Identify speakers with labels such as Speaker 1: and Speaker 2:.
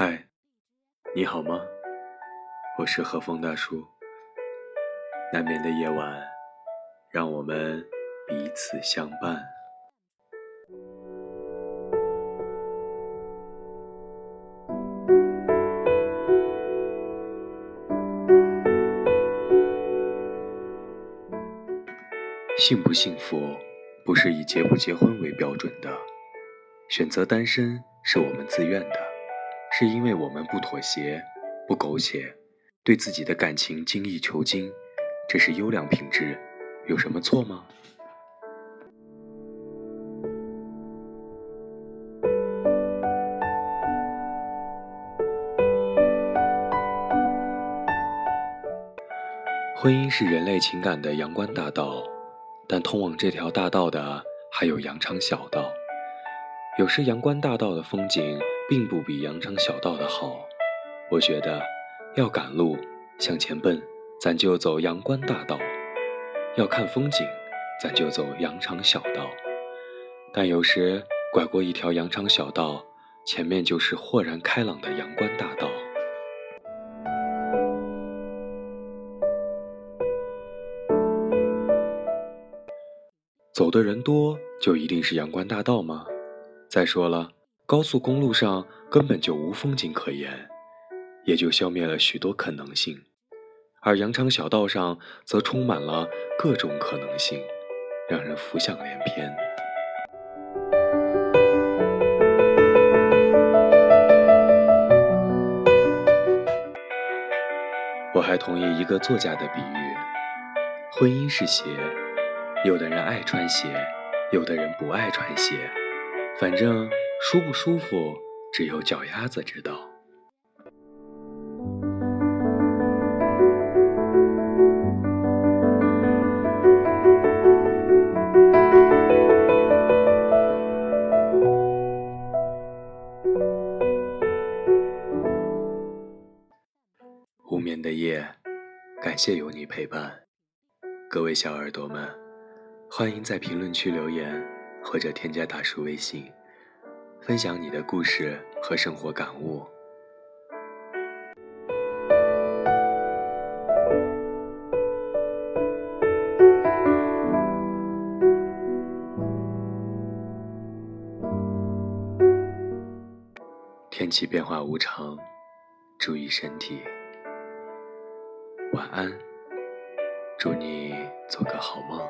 Speaker 1: 嗨，你好吗？我是和风大叔。难眠的夜晚，让我们彼此相伴。幸不幸福，不是以结不结婚为标准的。选择单身是我们自愿的，是因为我们不妥协、不苟且，对自己的感情精益求精，这是优良品质，有什么错吗？婚姻是人类情感的阳关大道。但通往这条大道的还有羊肠小道，有时阳关大道的风景并不比羊肠小道的好。我觉得，要赶路向前奔，咱就走阳关大道；要看风景，咱就走羊肠小道。但有时拐过一条羊肠小道，前面就是豁然开朗的阳关大道。走的人多，就一定是阳关大道吗？再说了，高速公路上根本就无风景可言，也就消灭了许多可能性；而羊肠小道上则充满了各种可能性，让人浮想联翩。我还同意一个作家的比喻：婚姻是鞋。有的人爱穿鞋，有的人不爱穿鞋，反正舒不舒服，只有脚丫子知道。无眠的夜，感谢有你陪伴，各位小耳朵们。欢迎在评论区留言，或者添加大叔微信，分享你的故事和生活感悟。天气变化无常，注意身体。晚安，祝你做个好梦。